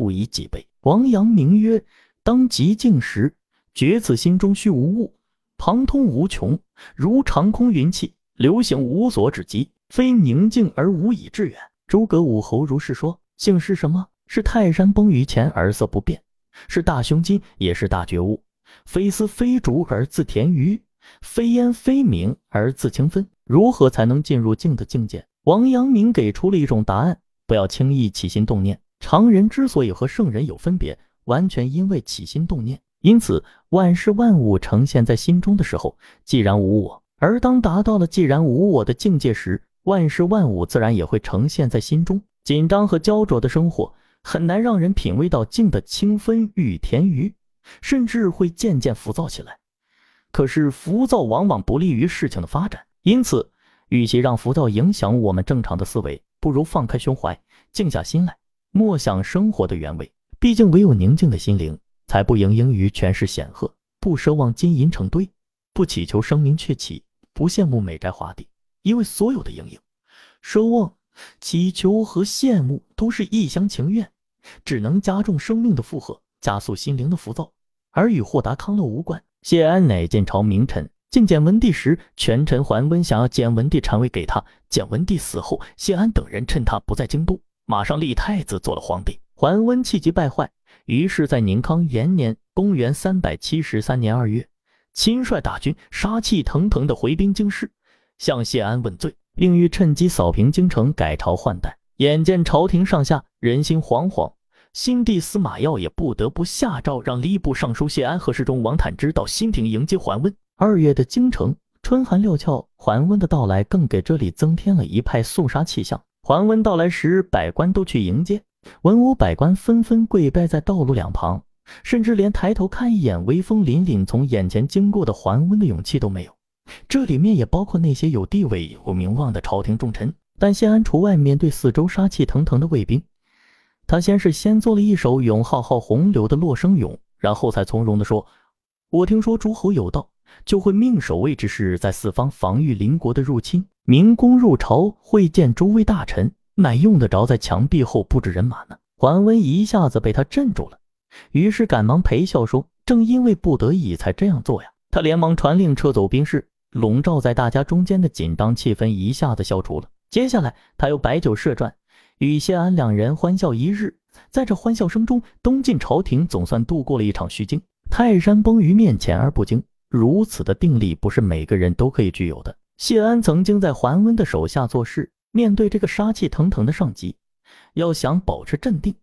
不以己悲。王阳明曰：“当极静时，觉此心中虚无物，旁通无穷，如长空云气，流行无所止极，非宁静而无以致远。”诸葛武侯如是说：“静是什么？是泰山崩于前而色不变，是大胸襟，也是大觉悟。非丝非竹而自田鱼，非烟非明而自清分。如何才能进入静的境界？”王阳明给出了一种答案：不要轻易起心动念。常人之所以和圣人有分别，完全因为起心动念。因此，万事万物呈现在心中的时候，既然无我；而当达到了既然无我的境界时，万事万物自然也会呈现在心中。紧张和焦灼的生活很难让人品味到静的清芬与甜鱼，甚至会渐渐浮躁起来。可是浮躁往往不利于事情的发展，因此，与其让浮躁影响我们正常的思维，不如放开胸怀，静下心来，默想生活的原委。毕竟，唯有宁静的心灵，才不盈盈于权势显赫，不奢望金银成堆，不祈求声名鹊起，不羡慕美宅华邸。因为所有的盈盈、奢望、祈求和羡慕都是一厢情愿，只能加重生命的负荷，加速心灵的浮躁，而与豁达康乐无关。谢安乃晋朝名臣，觐简文帝时，权臣桓温想要简文帝禅位给他。简文帝死后，谢安等人趁他不在京都，马上立太子做了皇帝。桓温气急败坏，于是，在宁康元年（公元373年二月），亲率大军，杀气腾腾地回兵京师。向谢安问罪，并欲趁机扫平京城，改朝换代。眼见朝廷上下人心惶惶，新帝司马曜也不得不下诏，让吏部尚书谢安和侍中王坦之到新亭迎接桓温。二月的京城，春寒料峭，桓温的到来更给这里增添了一派肃杀气象。桓温到来时，百官都去迎接，文武百官纷纷跪拜在道路两旁，甚至连抬头看一眼威风凛凛从眼前经过的桓温的勇气都没有。这里面也包括那些有地位、有名望的朝廷重臣，但谢安除外，面对四周杀气腾腾的卫兵，他先是先做了一首咏浩浩洪流的洛生咏，然后才从容地说：“我听说诸侯有道，就会命守卫之士在四方防御邻国的入侵。明公入朝会见诸位大臣，乃用得着在墙壁后布置人马呢。”桓温一下子被他镇住了，于是赶忙陪笑说：“正因为不得已才这样做呀。”他连忙传令撤走兵士。笼罩在大家中间的紧张气氛一下子消除了。接下来，他又摆酒设传，与谢安两人欢笑一日。在这欢笑声中，东晋朝廷总算度过了一场虚惊。泰山崩于面前而不惊，如此的定力不是每个人都可以具有的。谢安曾经在桓温的手下做事，面对这个杀气腾腾的上级，要想保持镇定，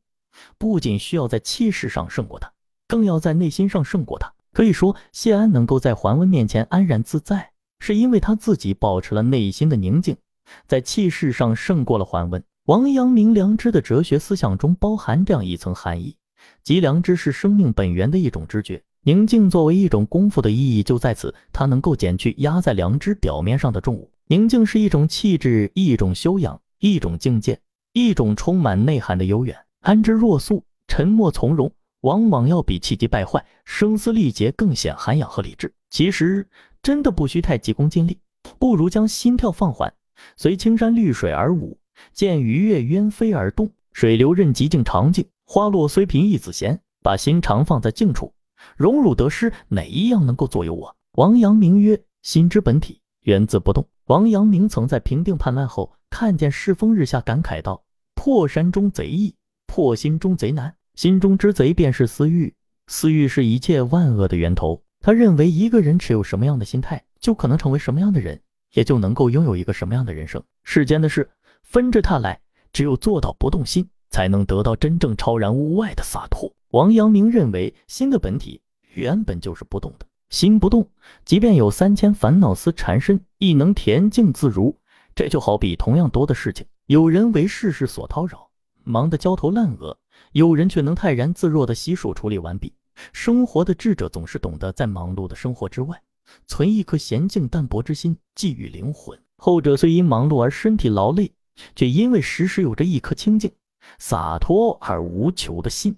不仅需要在气势上胜过他，更要在内心上胜过他。可以说，谢安能够在桓温面前安然自在。是因为他自己保持了内心的宁静，在气势上胜过了桓温。王阳明良知的哲学思想中包含这样一层含义，即良知是生命本源的一种知觉。宁静作为一种功夫的意义就在此，它能够减去压在良知表面上的重物。宁静是一种气质，一种修养，一种境界，一种充满内涵的悠远。安之若素，沉默从容，往往要比气急败坏、声嘶力竭更显涵养和理智。其实。真的不需太急功近利，不如将心跳放缓，随青山绿水而舞，见鱼跃鸢飞而动，水流任极静长静，花落虽贫亦自闲。把心常放在静处，荣辱得失哪一样能够左右我？王阳明曰：心之本体，源自不动。王阳明曾在平定叛乱后，看见世风日下，感慨道：破山中贼易，破心中贼难。心中之贼便是私欲，私欲是一切万恶的源头。他认为，一个人持有什么样的心态，就可能成为什么样的人，也就能够拥有一个什么样的人生。世间的事分着他来，只有做到不动心，才能得到真正超然物外的洒脱。王阳明认为，心的本体原本就是不动的，心不动，即便有三千烦恼丝缠身，亦能恬静自如。这就好比同样多的事情，有人为世事所叨扰，忙得焦头烂额，有人却能泰然自若地悉数处理完毕。生活的智者总是懂得在忙碌的生活之外，存一颗娴静淡泊之心，寄予灵魂。后者虽因忙碌而身体劳累，却因为时时有着一颗清静、洒脱而无求的心，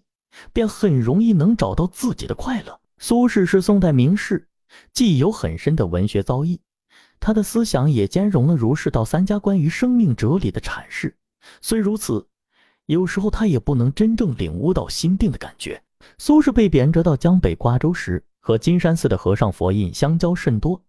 便很容易能找到自己的快乐。苏轼是宋代名士，既有很深的文学造诣，他的思想也兼容了儒释道三家关于生命哲理的阐释。虽如此，有时候他也不能真正领悟到心定的感觉。苏轼被贬谪到江北瓜州时，和金山寺的和尚佛印相交甚多，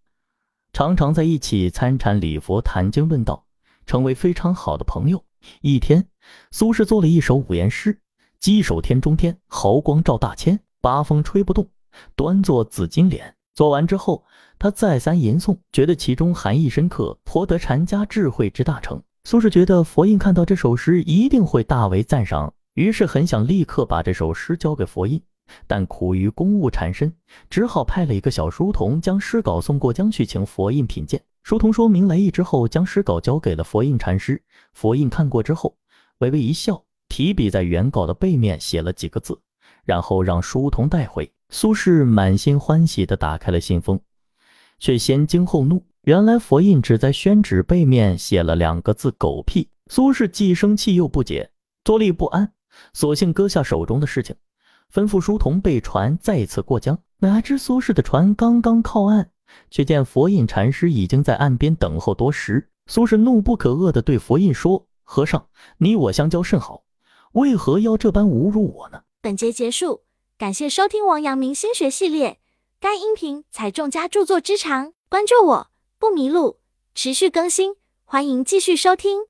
常常在一起参禅礼佛、谈经论道，成为非常好的朋友。一天，苏轼做了一首五言诗：“稽首天中天，毫光照大千，八风吹不动。”端坐紫金莲，做完之后，他再三吟诵，觉得其中含义深刻，颇得禅家智慧之大成。苏轼觉得佛印看到这首诗一定会大为赞赏，于是很想立刻把这首诗交给佛印，但苦于公务缠身，只好派了一个小书童将诗稿送过江去，请佛印品鉴。书童说明来意之后，将诗稿交给了佛印禅师。佛印看过之后，微微一笑，提笔在原稿的背面写了几个字，然后让书童带回。苏轼满心欢喜地打开了信封，却先惊后怒。原来佛印只在宣纸背面写了两个字“狗屁”。苏轼既生气又不解，坐立不安，索性搁下手中的事情，吩咐书童备船再次过江。哪知苏轼的船刚刚靠岸，却见佛印禅师已经在岸边等候多时。苏轼怒不可遏地对佛印说：“和尚，你我相交甚好，为何要这般侮辱我呢？”本节结束。感谢收听王阳明心学系列，该音频采众家著作之长，关注我不迷路，持续更新，欢迎继续收听。